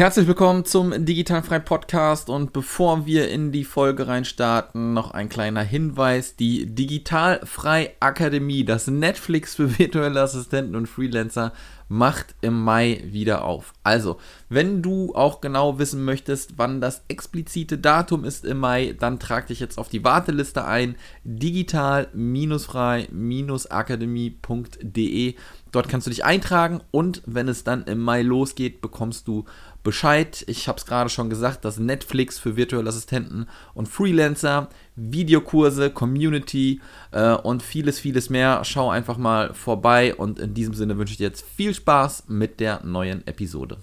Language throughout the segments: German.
Herzlich willkommen zum Digitalfrei Podcast und bevor wir in die Folge reinstarten, noch ein kleiner Hinweis. Die Digitalfrei Akademie, das Netflix für virtuelle Assistenten und Freelancer, macht im Mai wieder auf. Also, wenn du auch genau wissen möchtest, wann das explizite Datum ist im Mai, dann trag dich jetzt auf die Warteliste ein. digital-frei-akademie.de. Dort kannst du dich eintragen und wenn es dann im Mai losgeht, bekommst du Bescheid. Ich habe es gerade schon gesagt, das Netflix für virtuelle Assistenten und Freelancer, Videokurse, Community äh, und vieles, vieles mehr. Schau einfach mal vorbei und in diesem Sinne wünsche ich dir jetzt viel Spaß mit der neuen Episode.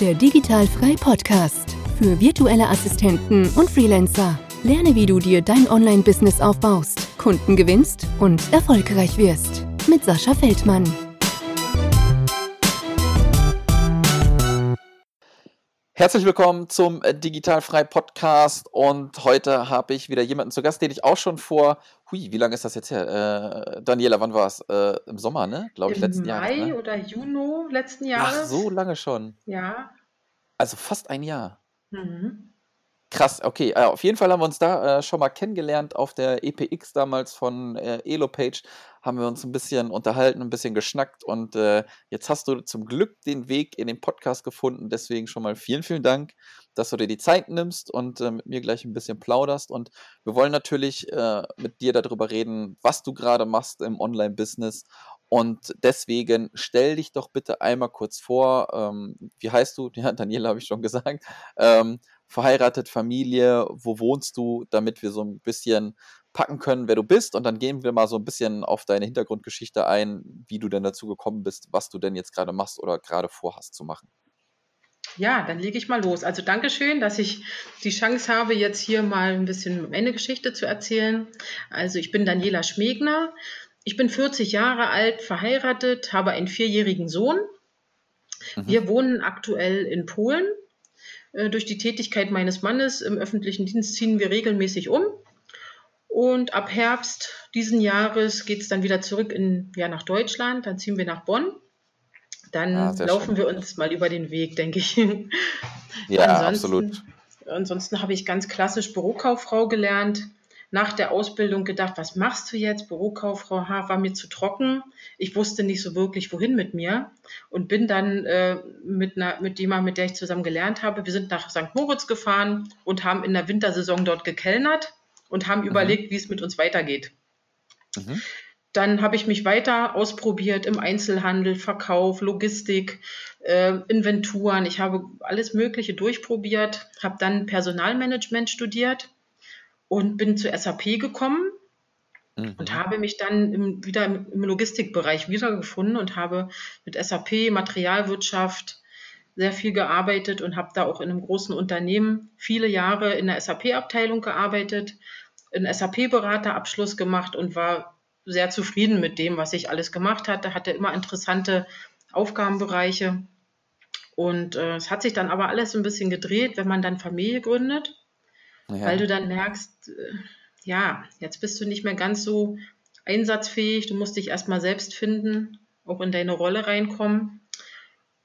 Der Digitalfrei Podcast für virtuelle Assistenten und Freelancer. Lerne, wie du dir dein Online-Business aufbaust, Kunden gewinnst und erfolgreich wirst. Mit Sascha Feldmann. Herzlich willkommen zum äh, Digitalfrei Podcast und heute habe ich wieder jemanden zu Gast, den ich auch schon vor, hui, wie lange ist das jetzt her? Äh, Daniela, wann war es? Äh, Im Sommer, ne? Glaube ich, Im letzten Jahr. Mai ne? oder Juni letzten Jahres. Ach, so lange schon. Ja. Also fast ein Jahr. Mhm. Krass, okay. Äh, auf jeden Fall haben wir uns da äh, schon mal kennengelernt auf der EPX damals von äh, Elopage. Haben wir uns ein bisschen unterhalten, ein bisschen geschnackt und äh, jetzt hast du zum Glück den Weg in den Podcast gefunden. Deswegen schon mal vielen, vielen Dank, dass du dir die Zeit nimmst und äh, mit mir gleich ein bisschen plauderst. Und wir wollen natürlich äh, mit dir darüber reden, was du gerade machst im Online-Business und deswegen stell dich doch bitte einmal kurz vor. Ähm, wie heißt du? Ja, Daniela habe ich schon gesagt. Ähm, verheiratet, Familie, wo wohnst du, damit wir so ein bisschen packen können, wer du bist. Und dann gehen wir mal so ein bisschen auf deine Hintergrundgeschichte ein, wie du denn dazu gekommen bist, was du denn jetzt gerade machst oder gerade vorhast zu machen. Ja, dann lege ich mal los. Also Dankeschön, dass ich die Chance habe, jetzt hier mal ein bisschen meine Geschichte zu erzählen. Also ich bin Daniela Schmegner. Ich bin 40 Jahre alt, verheiratet, habe einen vierjährigen Sohn. Mhm. Wir wohnen aktuell in Polen durch die Tätigkeit meines Mannes im öffentlichen Dienst ziehen wir regelmäßig um. Und ab Herbst diesen Jahres geht es dann wieder zurück in, ja, nach Deutschland. Dann ziehen wir nach Bonn. Dann ah, laufen schön. wir uns mal über den Weg, denke ich. Ja, absolut. Ansonsten habe ich ganz klassisch Bürokauffrau gelernt nach der Ausbildung gedacht, was machst du jetzt? Bürokauffrau H war mir zu trocken. Ich wusste nicht so wirklich, wohin mit mir und bin dann äh, mit, einer, mit jemandem, mit der ich zusammen gelernt habe, wir sind nach St. Moritz gefahren und haben in der Wintersaison dort gekellnert und haben mhm. überlegt, wie es mit uns weitergeht. Mhm. Dann habe ich mich weiter ausprobiert im Einzelhandel, Verkauf, Logistik, äh, Inventuren. Ich habe alles Mögliche durchprobiert, habe dann Personalmanagement studiert und bin zu SAP gekommen mhm. und habe mich dann im, wieder im Logistikbereich wiedergefunden und habe mit SAP, Materialwirtschaft sehr viel gearbeitet und habe da auch in einem großen Unternehmen viele Jahre in der SAP-Abteilung gearbeitet, einen SAP-Beraterabschluss gemacht und war sehr zufrieden mit dem, was ich alles gemacht hatte, hatte immer interessante Aufgabenbereiche. Und äh, es hat sich dann aber alles ein bisschen gedreht, wenn man dann Familie gründet ja. weil du dann merkst, äh, ja, jetzt bist du nicht mehr ganz so einsatzfähig, du musst dich erstmal selbst finden, auch in deine Rolle reinkommen.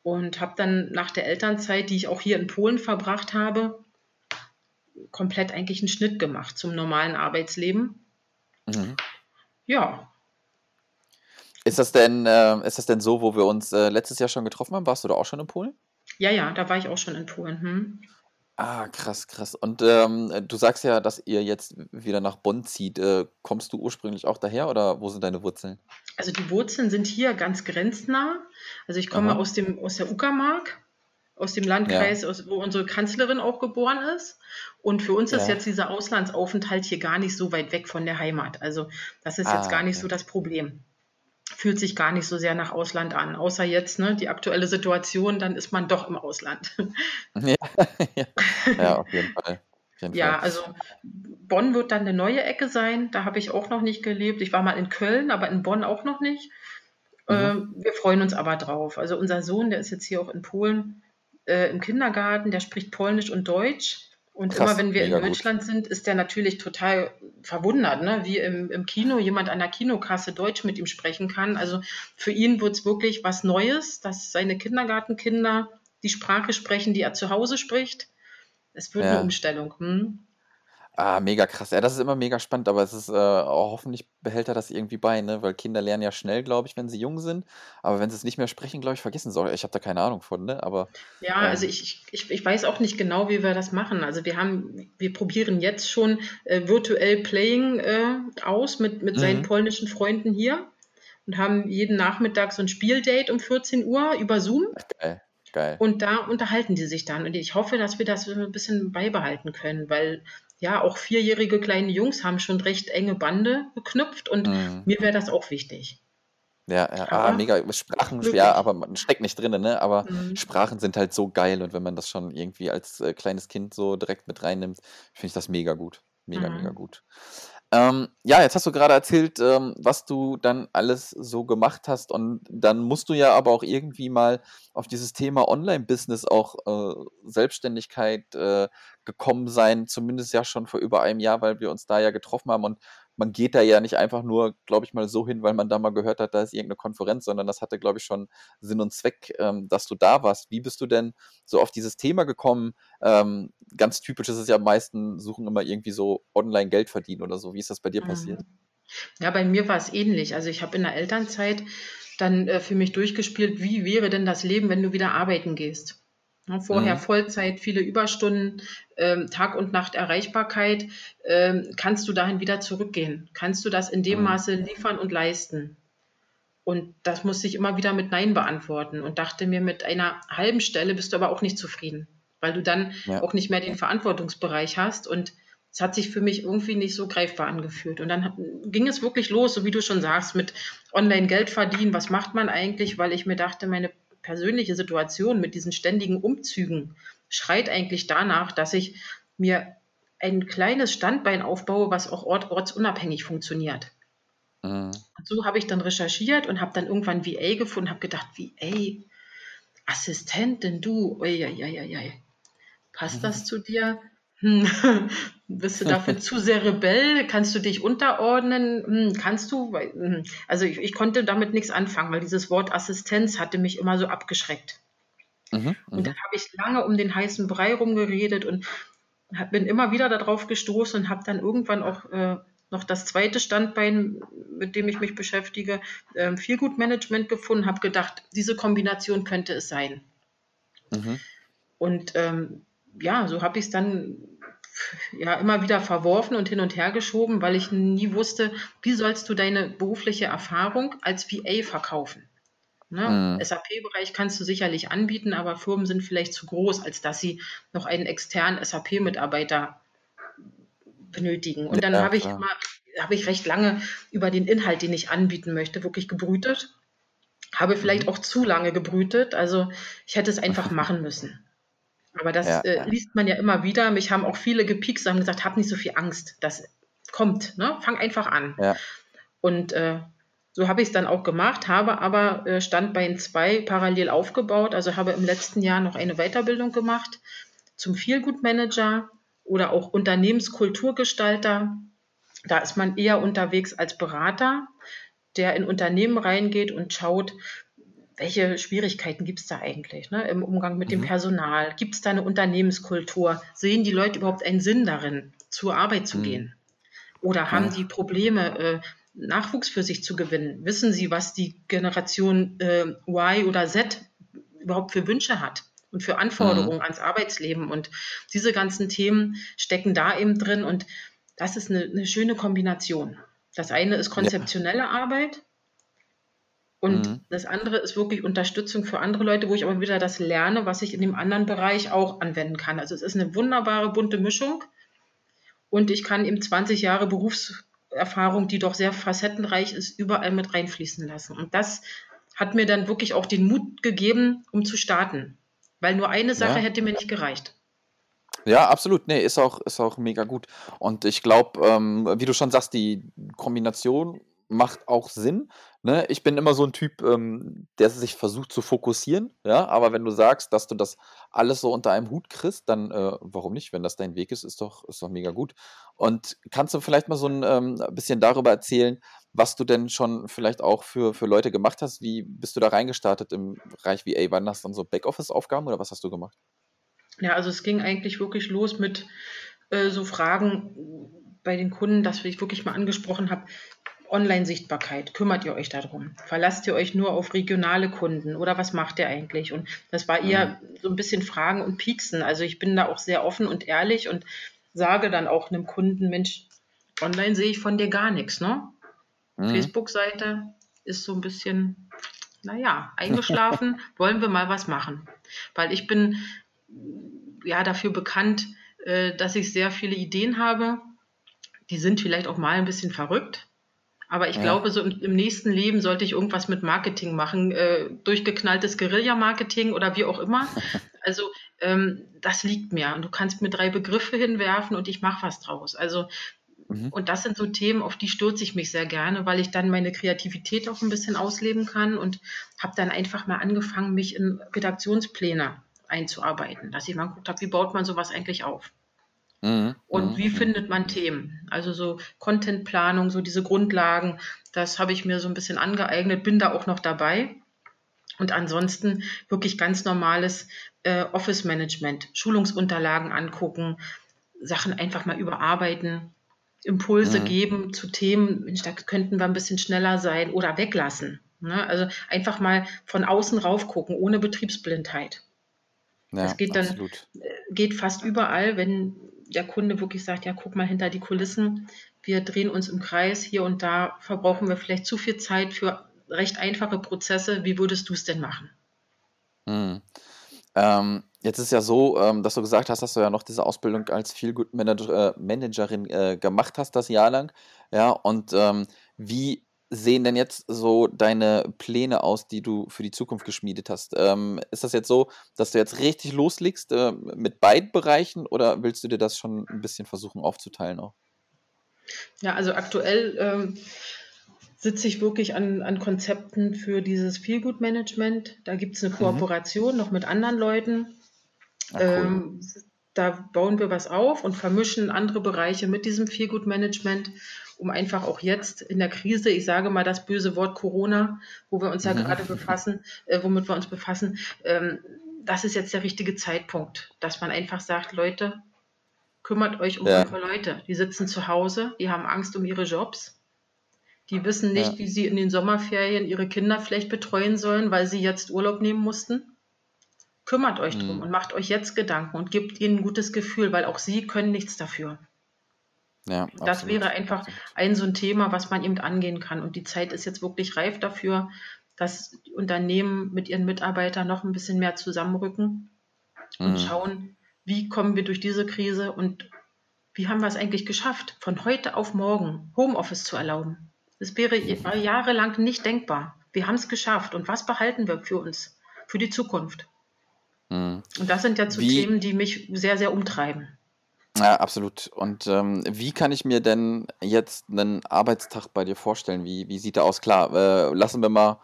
Und habe dann nach der Elternzeit, die ich auch hier in Polen verbracht habe, komplett eigentlich einen Schnitt gemacht zum normalen Arbeitsleben. Mhm. Ja. Ist das denn, äh, ist das denn so, wo wir uns äh, letztes Jahr schon getroffen haben? Warst du da auch schon in Polen? Ja, ja, da war ich auch schon in Polen. Hm. Ah, krass, krass. Und ähm, du sagst ja, dass ihr jetzt wieder nach Bonn zieht. Äh, kommst du ursprünglich auch daher oder wo sind deine Wurzeln? Also die Wurzeln sind hier ganz grenznah. Also ich komme aus dem aus der Uckermark, aus dem Landkreis, ja. aus, wo unsere Kanzlerin auch geboren ist. Und für uns ist jetzt dieser Auslandsaufenthalt hier gar nicht so weit weg von der Heimat. Also das ist ah, jetzt gar nicht okay. so das Problem fühlt sich gar nicht so sehr nach Ausland an. Außer jetzt, ne, die aktuelle Situation, dann ist man doch im Ausland. Ja, ja. ja auf jeden Fall. ja, also Bonn wird dann eine neue Ecke sein. Da habe ich auch noch nicht gelebt. Ich war mal in Köln, aber in Bonn auch noch nicht. Mhm. Ähm, wir freuen uns aber drauf. Also unser Sohn, der ist jetzt hier auch in Polen äh, im Kindergarten, der spricht Polnisch und Deutsch. Und Krass, immer wenn wir in Deutschland gut. sind, ist der natürlich total verwundert, ne? wie im, im Kino jemand an der Kinokasse Deutsch mit ihm sprechen kann. Also für ihn wird es wirklich was Neues, dass seine Kindergartenkinder die Sprache sprechen, die er zu Hause spricht. Es wird ja. eine Umstellung. Hm? Ah, mega krass. Ja, das ist immer mega spannend, aber es ist, äh, hoffentlich behält er das irgendwie bei, ne? Weil Kinder lernen ja schnell, glaube ich, wenn sie jung sind. Aber wenn sie es nicht mehr sprechen, glaube ich, vergessen soll. Ich habe da keine Ahnung von, ne? Aber Ja, also ähm, ich, ich, ich weiß auch nicht genau, wie wir das machen. Also wir haben, wir probieren jetzt schon äh, virtuell Playing äh, aus mit, mit seinen mhm. polnischen Freunden hier und haben jeden Nachmittag so ein Spieldate um 14 Uhr über Zoom. geil, geil. Und da unterhalten die sich dann. Und ich hoffe, dass wir das ein bisschen beibehalten können, weil ja, auch vierjährige kleine Jungs haben schon recht enge Bande geknüpft und mhm. mir wäre das auch wichtig. Ja, ja, ah, mega. Sprachen, wirklich. ja, aber man steckt nicht drin, ne? Aber mhm. Sprachen sind halt so geil und wenn man das schon irgendwie als äh, kleines Kind so direkt mit reinnimmt, finde ich das mega gut. Mega, mhm. mega gut. Ähm, ja, jetzt hast du gerade erzählt, ähm, was du dann alles so gemacht hast und dann musst du ja aber auch irgendwie mal auf dieses Thema Online-Business auch äh, Selbstständigkeit äh, gekommen sein, zumindest ja schon vor über einem Jahr, weil wir uns da ja getroffen haben und man geht da ja nicht einfach nur, glaube ich mal, so hin, weil man da mal gehört hat, da ist irgendeine Konferenz, sondern das hatte, glaube ich, schon Sinn und Zweck, ähm, dass du da warst. Wie bist du denn so auf dieses Thema gekommen? Ähm, ganz typisch ist es ja, meisten suchen immer irgendwie so online Geld verdienen oder so. Wie ist das bei dir mhm. passiert? Ja, bei mir war es ähnlich. Also ich habe in der Elternzeit dann äh, für mich durchgespielt, wie wäre denn das Leben, wenn du wieder arbeiten gehst? Ja, vorher mhm. Vollzeit, viele Überstunden, ähm, Tag und Nacht Erreichbarkeit. Ähm, kannst du dahin wieder zurückgehen? Kannst du das in dem mhm. Maße liefern und leisten? Und das musste ich immer wieder mit Nein beantworten und dachte mir, mit einer halben Stelle bist du aber auch nicht zufrieden, weil du dann ja. auch nicht mehr den Verantwortungsbereich hast. Und es hat sich für mich irgendwie nicht so greifbar angefühlt. Und dann ging es wirklich los, so wie du schon sagst, mit Online-Geld verdienen. Was macht man eigentlich? Weil ich mir dachte, meine persönliche Situation mit diesen ständigen Umzügen schreit eigentlich danach, dass ich mir ein kleines Standbein aufbaue, was auch ort ortsunabhängig funktioniert. Mhm. so habe ich dann recherchiert und habe dann irgendwann VA gefunden, habe gedacht, VA, Assistentin, du, oi. passt mhm. das zu dir? Hm. Bist du dafür zu sehr Rebell? Kannst du dich unterordnen? Hm, kannst du? Hm. Also ich, ich, konnte damit nichts anfangen, weil dieses Wort Assistenz hatte mich immer so abgeschreckt. Mhm, und dann habe ich lange um den heißen Brei rumgeredet und bin immer wieder darauf gestoßen und habe dann irgendwann auch äh, noch das zweite Standbein, mit dem ich mich beschäftige, äh, Feelgood-Management gefunden, habe gedacht, diese Kombination könnte es sein. Mhm. Und ähm, ja, so habe ich es dann ja immer wieder verworfen und hin und her geschoben, weil ich nie wusste, wie sollst du deine berufliche Erfahrung als VA verkaufen. Ne? Mhm. SAP-Bereich kannst du sicherlich anbieten, aber Firmen sind vielleicht zu groß, als dass sie noch einen externen SAP-Mitarbeiter benötigen. Und dann ja, habe ich immer, habe ich recht lange über den Inhalt, den ich anbieten möchte, wirklich gebrütet. Habe vielleicht mhm. auch zu lange gebrütet. Also ich hätte es einfach machen müssen. Aber das ja, äh, liest man ja immer wieder. Mich haben auch viele gepiekst und haben gesagt, hab nicht so viel Angst. Das kommt, ne? Fang einfach an. Und äh, so habe ich es dann auch gemacht, habe aber äh, Standbein 2 parallel aufgebaut. Also habe im letzten Jahr noch eine Weiterbildung gemacht zum Feelgood Manager oder auch Unternehmenskulturgestalter. Da ist man eher unterwegs als Berater, der in Unternehmen reingeht und schaut, welche Schwierigkeiten gibt es da eigentlich ne, im Umgang mit mhm. dem Personal? Gibt es da eine Unternehmenskultur? Sehen die Leute überhaupt einen Sinn darin, zur Arbeit zu mhm. gehen? Oder haben ja. die Probleme, äh, Nachwuchs für sich zu gewinnen? Wissen sie, was die Generation äh, Y oder Z überhaupt für Wünsche hat? und für Anforderungen mhm. ans Arbeitsleben. Und diese ganzen Themen stecken da eben drin. Und das ist eine, eine schöne Kombination. Das eine ist konzeptionelle ja. Arbeit und mhm. das andere ist wirklich Unterstützung für andere Leute, wo ich aber wieder das lerne, was ich in dem anderen Bereich auch anwenden kann. Also es ist eine wunderbare bunte Mischung und ich kann eben 20 Jahre Berufserfahrung, die doch sehr facettenreich ist, überall mit reinfließen lassen. Und das hat mir dann wirklich auch den Mut gegeben, um zu starten. Weil nur eine Sache ja. hätte mir nicht gereicht. Ja, absolut. Nee, ist auch, ist auch mega gut. Und ich glaube, ähm, wie du schon sagst, die Kombination macht auch Sinn. Ne? Ich bin immer so ein Typ, ähm, der sich versucht zu fokussieren, ja, aber wenn du sagst, dass du das alles so unter einem Hut kriegst, dann äh, warum nicht? Wenn das dein Weg ist, ist doch, ist doch mega gut. Und kannst du vielleicht mal so ein ähm, bisschen darüber erzählen, was du denn schon vielleicht auch für, für Leute gemacht hast? Wie bist du da reingestartet im Bereich VA? Waren das dann so Backoffice-Aufgaben oder was hast du gemacht? Ja, also es ging eigentlich wirklich los mit äh, so Fragen bei den Kunden, dass ich wirklich mal angesprochen habe, Online-Sichtbarkeit, kümmert ihr euch darum? Verlasst ihr euch nur auf regionale Kunden oder was macht ihr eigentlich? Und das war eher mhm. so ein bisschen Fragen und Pieksen. Also ich bin da auch sehr offen und ehrlich und sage dann auch einem Kunden, Mensch, online sehe ich von dir gar nichts, ne? Mhm. Facebook-Seite ist so ein bisschen, naja, eingeschlafen, wollen wir mal was machen. Weil ich bin ja dafür bekannt, äh, dass ich sehr viele Ideen habe. Die sind vielleicht auch mal ein bisschen verrückt. Aber ich ja. glaube, so im, im, nächsten Leben sollte ich irgendwas mit Marketing machen, äh, durchgeknalltes Guerilla-Marketing oder wie auch immer. Also ähm, das liegt mir. Und du kannst mir drei Begriffe hinwerfen und ich mache was draus. Also mhm. und das sind so Themen, auf die stürze ich mich sehr gerne, weil ich dann meine Kreativität auch ein bisschen ausleben kann und habe dann einfach mal angefangen, mich in Redaktionspläne einzuarbeiten, dass ich mal geguckt habe, wie baut man sowas eigentlich auf. Mhm. Und mhm. wie findet man Themen? Also so Contentplanung, so diese Grundlagen, das habe ich mir so ein bisschen angeeignet, bin da auch noch dabei. Und ansonsten wirklich ganz normales äh, Office-Management, Schulungsunterlagen angucken, Sachen einfach mal überarbeiten, Impulse mhm. geben zu Themen, Mensch, da könnten wir ein bisschen schneller sein oder weglassen. Ne? Also einfach mal von außen rauf gucken, ohne Betriebsblindheit. Ja, das geht dann, absolut. Äh, geht fast überall, wenn der Kunde wirklich sagt, ja, guck mal hinter die Kulissen, wir drehen uns im Kreis, hier und da verbrauchen wir vielleicht zu viel Zeit für recht einfache Prozesse. Wie würdest du es denn machen? Hm. Ähm, jetzt ist ja so, ähm, dass du gesagt hast, dass du ja noch diese Ausbildung als Feelgood Manager, äh, Managerin äh, gemacht hast, das Jahr lang. Ja, und ähm, wie sehen denn jetzt so deine Pläne aus, die du für die Zukunft geschmiedet hast? Ähm, ist das jetzt so, dass du jetzt richtig loslegst äh, mit beiden Bereichen oder willst du dir das schon ein bisschen versuchen aufzuteilen auch? Ja, also aktuell ähm, sitze ich wirklich an, an Konzepten für dieses Feelgood-Management. Da gibt es eine mhm. Kooperation mhm. noch mit anderen Leuten. Ah, cool. ähm, da bauen wir was auf und vermischen andere Bereiche mit diesem Feelgood-Management um einfach auch jetzt in der Krise, ich sage mal das böse Wort Corona, wo wir uns ja mhm. gerade befassen, äh, womit wir uns befassen, ähm, das ist jetzt der richtige Zeitpunkt, dass man einfach sagt, Leute, kümmert euch um ja. eure Leute. Die sitzen zu Hause, die haben Angst um ihre Jobs. Die wissen nicht, ja. wie sie in den Sommerferien ihre Kinder vielleicht betreuen sollen, weil sie jetzt Urlaub nehmen mussten. Kümmert euch mhm. drum und macht euch jetzt Gedanken und gebt ihnen ein gutes Gefühl, weil auch sie können nichts dafür. Ja, das absolut. wäre einfach ein so ein Thema, was man eben angehen kann. Und die Zeit ist jetzt wirklich reif dafür, dass die Unternehmen mit ihren Mitarbeitern noch ein bisschen mehr zusammenrücken und mhm. schauen, wie kommen wir durch diese Krise und wie haben wir es eigentlich geschafft, von heute auf morgen Homeoffice zu erlauben. Das wäre mhm. jahrelang nicht denkbar. Wir haben es geschafft. Und was behalten wir für uns, für die Zukunft? Mhm. Und das sind ja so wie, Themen, die mich sehr, sehr umtreiben. Ja, absolut. Und ähm, wie kann ich mir denn jetzt einen Arbeitstag bei dir vorstellen? Wie, wie sieht der aus? Klar, äh, lassen wir mal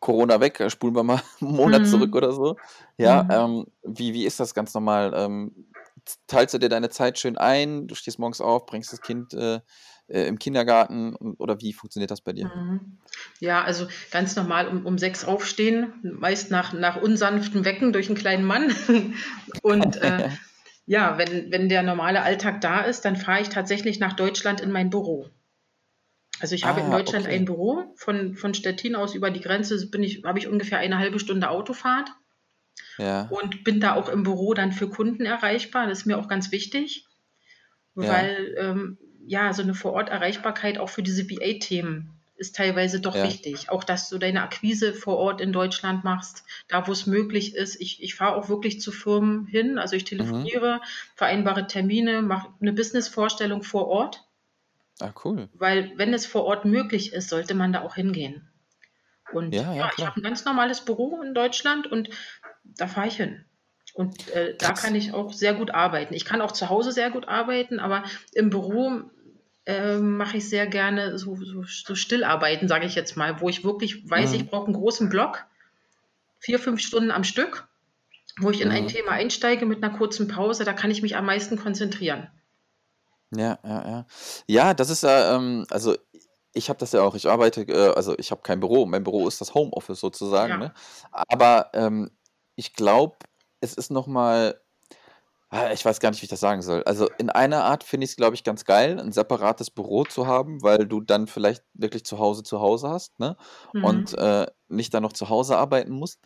Corona weg, äh, spulen wir mal einen Monat mhm. zurück oder so. Ja, mhm. ähm, wie, wie ist das ganz normal? Ähm, teilst du dir deine Zeit schön ein? Du stehst morgens auf, bringst das Kind äh, äh, im Kindergarten oder wie funktioniert das bei dir? Mhm. Ja, also ganz normal um, um sechs aufstehen, meist nach, nach unsanftem Wecken durch einen kleinen Mann. Und äh, ja, wenn, wenn der normale Alltag da ist, dann fahre ich tatsächlich nach Deutschland in mein Büro. Also ich habe in ah, Deutschland okay. ein Büro. Von, von Stettin aus über die Grenze bin ich, habe ich ungefähr eine halbe Stunde Autofahrt. Ja. Und bin da auch im Büro dann für Kunden erreichbar. Das ist mir auch ganz wichtig, ja. weil ähm, ja, so eine Vororterreichbarkeit auch für diese VA-Themen ist teilweise doch ja. wichtig. Auch, dass du deine Akquise vor Ort in Deutschland machst, da wo es möglich ist. Ich, ich fahre auch wirklich zu Firmen hin, also ich mhm. telefoniere, mhm. vereinbare Termine, mache eine Business-Vorstellung vor Ort. Ah, cool. Weil, wenn es vor Ort möglich ist, sollte man da auch hingehen. Und ja, ja, ja ich habe ein ganz normales Büro in Deutschland und da fahre ich hin. Und äh, da kann ich auch sehr gut arbeiten. Ich kann auch zu Hause sehr gut arbeiten, aber im Büro äh, mache ich sehr gerne so, so, so Stillarbeiten, sage ich jetzt mal, wo ich wirklich weiß, mhm. ich brauche einen großen Block, vier, fünf Stunden am Stück, wo ich in mhm. ein Thema einsteige mit einer kurzen Pause, da kann ich mich am meisten konzentrieren. Ja, ja, ja. Ja, das ist ja, ähm, also ich habe das ja auch, ich arbeite, äh, also ich habe kein Büro, mein Büro ist das Homeoffice sozusagen, Ja. ne? Aber ähm, ich glaube, es ist nochmal, ich weiß gar nicht, wie ich das sagen soll. Also in einer Art finde ich es, glaube ich, ganz geil, ein separates Büro zu haben, weil du dann vielleicht wirklich zu Hause zu Hause hast, ne? Und mhm. äh, nicht dann noch zu Hause arbeiten musst.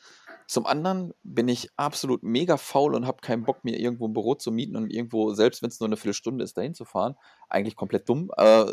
Zum anderen bin ich absolut mega faul und habe keinen Bock, mir irgendwo ein Büro zu mieten und irgendwo, selbst wenn es nur eine Viertelstunde ist, dahin zu fahren. Eigentlich komplett dumm. Äh,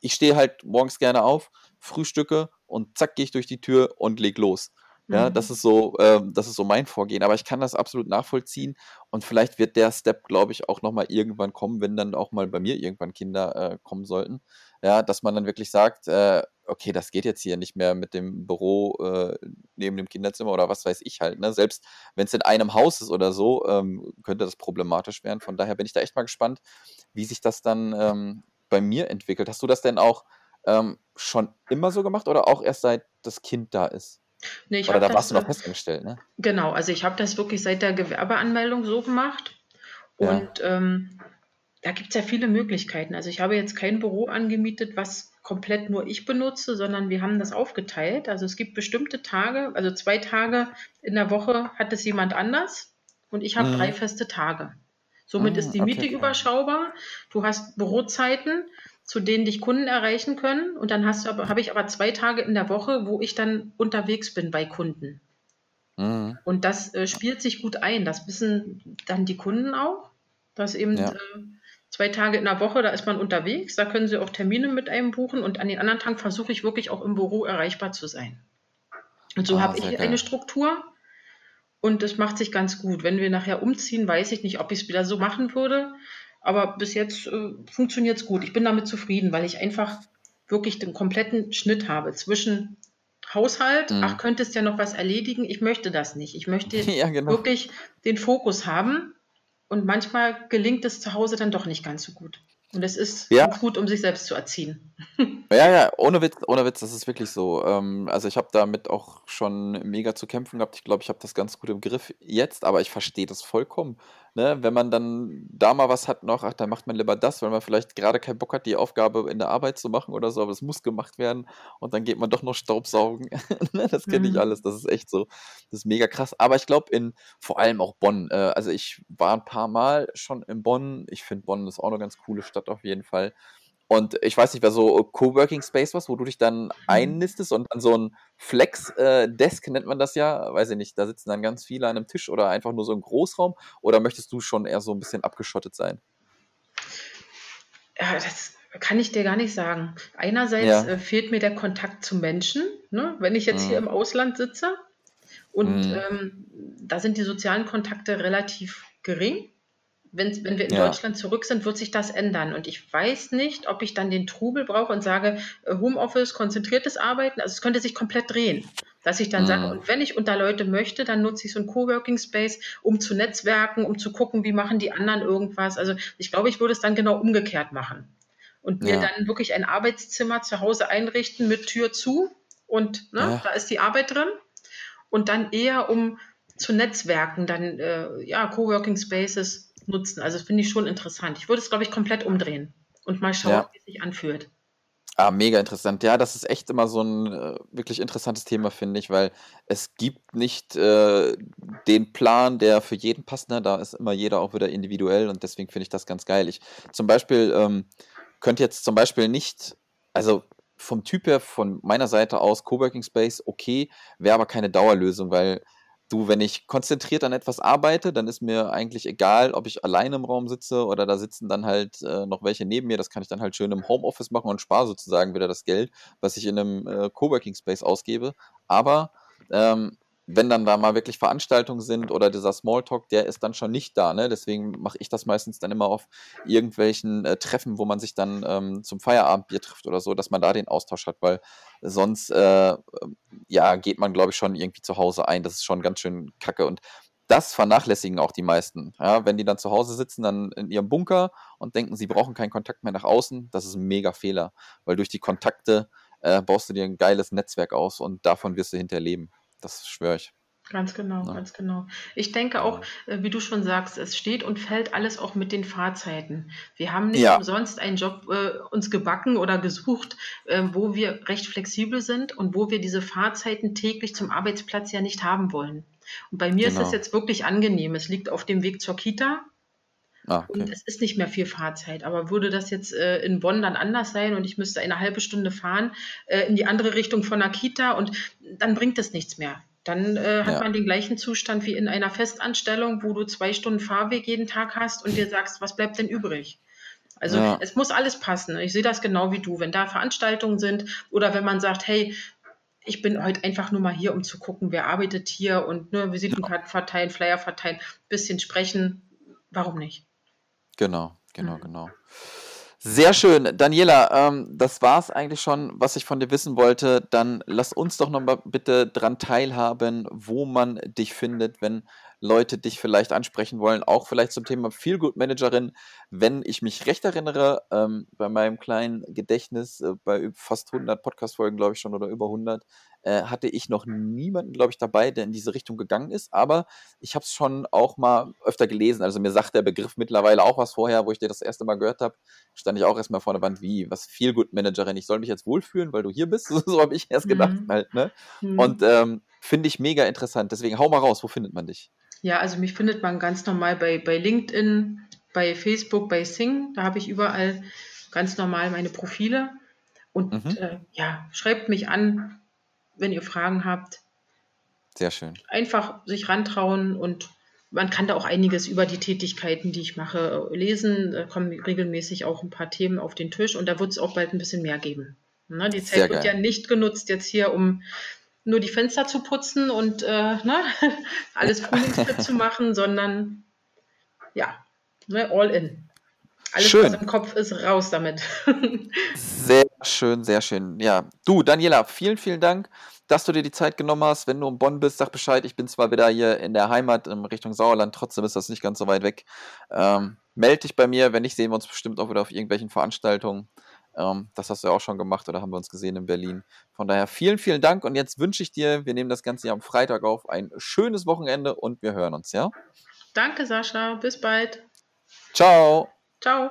ich stehe halt morgens gerne auf, frühstücke und zack gehe ich durch die Tür und leg los. Ja, mhm. das ist so, äh, das ist so mein Vorgehen. Aber ich kann das absolut nachvollziehen und vielleicht wird der Step, glaube ich, auch nochmal irgendwann kommen, wenn dann auch mal bei mir irgendwann Kinder äh, kommen sollten. Ja, dass man dann wirklich sagt, äh, okay, das geht jetzt hier nicht mehr mit dem Büro äh, neben dem Kinderzimmer oder was weiß ich halt. Ne? Selbst wenn es in einem Haus ist oder so, ähm, könnte das problematisch werden. Von daher bin ich da echt mal gespannt, wie sich das dann ähm, bei mir entwickelt. Hast du das denn auch ähm, schon immer so gemacht oder auch erst seit das Kind da ist? Nee, oder da das, warst du noch festangestellt, ne? Genau, also ich habe das wirklich seit der Gewerbeanmeldung so gemacht. Und ja. ähm, da gibt es ja viele Möglichkeiten. Also ich habe jetzt kein Büro angemietet, was komplett nur ich benutze, sondern wir haben das aufgeteilt. Also es gibt bestimmte Tage, also zwei Tage in der Woche hat es jemand anders und ich habe mhm. drei feste Tage. Somit mhm, ist die Miete okay, überschaubar. Du hast Bürozeiten, zu denen dich Kunden erreichen können und dann hast du aber, habe ich aber zwei Tage in der Woche, wo ich dann unterwegs bin bei Kunden. Mhm. Und das äh, spielt sich gut ein. Das wissen dann die Kunden auch, dass eben ja. äh, zwei Tage in der Woche, da ist man unterwegs, da können sie auch Termine mit einem buchen und an den anderen Tagen versuche ich wirklich auch im Büro erreichbar zu sein. Und so ah, habe ich geil. eine Struktur und das macht sich ganz gut. Wenn wir nachher umziehen, weiß ich nicht, ob ich es wieder so machen würde, aber bis jetzt äh, funktioniert es gut. Ich bin damit zufrieden, weil ich einfach wirklich den kompletten Schnitt habe zwischen Haushalt, mhm. ach, könntest ja noch was erledigen. Ich möchte das nicht. Ich möchte ja, genau. wirklich den Fokus haben und manchmal gelingt es zu Hause dann doch nicht ganz so gut. Und es ist ja. gut, um sich selbst zu erziehen. Ja, ja, ohne Witz, ohne Witz, das ist wirklich so. Ähm, also ich habe damit auch schon mega zu kämpfen gehabt. Ich glaube, ich habe das ganz gut im Griff jetzt, aber ich verstehe das vollkommen. Ne? Wenn man dann da mal was hat noch, ach, dann macht man lieber das, weil man vielleicht gerade keinen Bock hat, die Aufgabe in der Arbeit zu machen oder so, aber es muss gemacht werden und dann geht man doch noch Staubsaugen. Ne, das kenne ich mhm. alles, das ist echt so. Das ist mega krass. Aber ich glaube in vor allem auch Bonn. Äh, also ich war ein paar Mal schon in Bonn. Ich finde Bonn ist auch eine ganz coole Stadt auf jeden Fall. Und ich weiß nicht, wer so Coworking Space was, wo du dich dann mhm. einnistest und dann so ein Flex-Desk äh, nennt man das ja, weiß ich nicht, da sitzen dann ganz viele an einem Tisch oder einfach nur so ein Großraum oder möchtest du schon eher so ein bisschen abgeschottet sein? Ja, das kann ich dir gar nicht sagen. Einerseits ja. äh, fehlt mir der Kontakt zu Menschen, ne? wenn ich jetzt mhm. hier im Ausland sitze und mhm. ähm, da sind die sozialen Kontakte relativ gering wenn, wenn wir in ja. Deutschland zurück sind, wird sich das ändern. Und ich weiß nicht, ob ich dann den Trubel brauche und sage, äh, Homeoffice, konzentriertes Arbeiten. Also es könnte sich komplett drehen. Dass ich dann mhm. sage, und wenn ich unter Leute möchte, dann nutze ich so einen Coworking Space, um zu netzwerken, um zu gucken, wie machen die anderen irgendwas. Also ich glaube, ich würde es dann genau umgekehrt machen. Und mir ja. dann wirklich ein Arbeitszimmer zu Hause einrichten mit Tür zu. Und ne, ja. da ist die Arbeit drin. Und dann eher um zu netzwerken, dann äh, ja, Coworking Spaces nutzen. Also das finde ich schon interessant. Ich würde es, glaube ich, komplett umdrehen und mal schauen, ja. wie es sich anfühlt. Ah, mega interessant. Ja, das ist echt immer so ein äh, wirklich interessantes Thema, finde ich, weil es gibt nicht äh, den Plan, der für jeden passt. Ne? Da ist immer jeder auch wieder individuell und deswegen finde ich das ganz geil. Ich zum Beispiel ähm, könnte jetzt zum Beispiel nicht, also vom Typ her, von meiner Seite aus, Coworking Space, okay, wäre aber keine Dauerlösung, weil Du, wenn ich konzentriert an etwas arbeite, dann ist mir eigentlich egal, ob ich alleine im Raum sitze oder da sitzen dann halt äh, noch welche neben mir. Das kann ich dann halt schön im Homeoffice machen und spare sozusagen wieder das Geld, was ich in einem äh, Coworking Space ausgebe. Aber ähm, wenn dann da mal wirklich Veranstaltungen sind oder dieser Smalltalk, der ist dann schon nicht da. Ne? Deswegen mache ich das meistens dann immer auf irgendwelchen äh, Treffen, wo man sich dann ähm, zum Feierabendbier trifft oder so, dass man da den Austausch hat, weil sonst äh, ja, geht man, glaube ich, schon irgendwie zu Hause ein. Das ist schon ganz schön kacke. Und das vernachlässigen auch die meisten. Ja, wenn die dann zu Hause sitzen, dann in ihrem Bunker und denken, sie brauchen keinen Kontakt mehr nach außen, das ist ein mega Fehler, weil durch die Kontakte äh, baust du dir ein geiles Netzwerk aus und davon wirst du hinterher leben. Das schwöre ich. Ganz genau, ja. ganz genau. Ich denke auch, äh, wie du schon sagst, es steht und fällt alles auch mit den Fahrzeiten. Wir haben nicht ja. umsonst einen Job äh, uns gebacken oder gesucht, äh, wo wir recht flexibel sind und wo wir diese Fahrzeiten täglich zum Arbeitsplatz ja nicht haben wollen. Und bei mir genau. ist es jetzt wirklich angenehm. Es liegt auf dem Weg zur Kita. Ah, okay. Und es ist nicht mehr viel Fahrzeit. Aber würde das jetzt äh, in Bonn dann anders sein und ich müsste eine halbe Stunde fahren äh, in die andere Richtung von der Kita und dann bringt es nichts mehr. Dann äh, hat ja. man den gleichen Zustand wie in einer Festanstellung, wo du zwei Stunden Fahrweg jeden Tag hast und dir sagst, was bleibt denn übrig? Also ja. es muss alles passen. Ich sehe das genau wie du. Wenn da Veranstaltungen sind oder wenn man sagt, hey, ich bin heute einfach nur mal hier, um zu gucken, wer arbeitet hier und ne, Visitenkarten verteilen, Flyer verteilen, bisschen sprechen. Warum nicht? Genau, genau, mhm. genau. Sehr schön. Daniela, ähm, das war es eigentlich schon, was ich von dir wissen wollte. Dann lass uns doch noch mal bitte dran teilhaben, wo man dich findet, wenn Leute dich vielleicht ansprechen wollen, auch vielleicht zum Thema Feelgood Managerin. Wenn ich mich recht erinnere, ähm, bei meinem kleinen Gedächtnis, äh, bei fast 100 Podcast-Folgen, glaube ich schon, oder über 100, äh, hatte ich noch niemanden, glaube ich, dabei, der in diese Richtung gegangen ist. Aber ich habe es schon auch mal öfter gelesen. Also mir sagt der Begriff mittlerweile auch was vorher, wo ich dir das erste Mal gehört habe, stand ich auch erstmal vor der Wand, wie, was Feelgood Managerin, ich soll mich jetzt wohlfühlen, weil du hier bist. so habe ich erst gedacht mhm. halt, ne? Mhm. Und ähm, finde ich mega interessant. Deswegen hau mal raus, wo findet man dich? Ja, also mich findet man ganz normal bei, bei LinkedIn, bei Facebook, bei Sing. Da habe ich überall ganz normal meine Profile. Und mhm. äh, ja, schreibt mich an, wenn ihr Fragen habt. Sehr schön. Einfach sich rantrauen und man kann da auch einiges über die Tätigkeiten, die ich mache, lesen. Da kommen regelmäßig auch ein paar Themen auf den Tisch und da wird es auch bald ein bisschen mehr geben. Ne, die Zeit Sehr wird geil. ja nicht genutzt jetzt hier, um nur die Fenster zu putzen und äh, ne, alles frühlingsfit zu machen, sondern ja, ne, all in. Alles, schön. was im Kopf ist, raus damit. sehr schön, sehr schön. Ja, du, Daniela, vielen, vielen Dank, dass du dir die Zeit genommen hast. Wenn du in Bonn bist, sag Bescheid. Ich bin zwar wieder hier in der Heimat in Richtung Sauerland, trotzdem ist das nicht ganz so weit weg. Ähm, meld dich bei mir, wenn nicht, sehen wir uns bestimmt auch wieder auf irgendwelchen Veranstaltungen. Ähm, das hast du ja auch schon gemacht oder haben wir uns gesehen in Berlin. Von daher vielen, vielen Dank und jetzt wünsche ich dir, wir nehmen das Ganze ja am Freitag auf, ein schönes Wochenende und wir hören uns, ja? Danke, Sascha. Bis bald. Ciao. Ciao.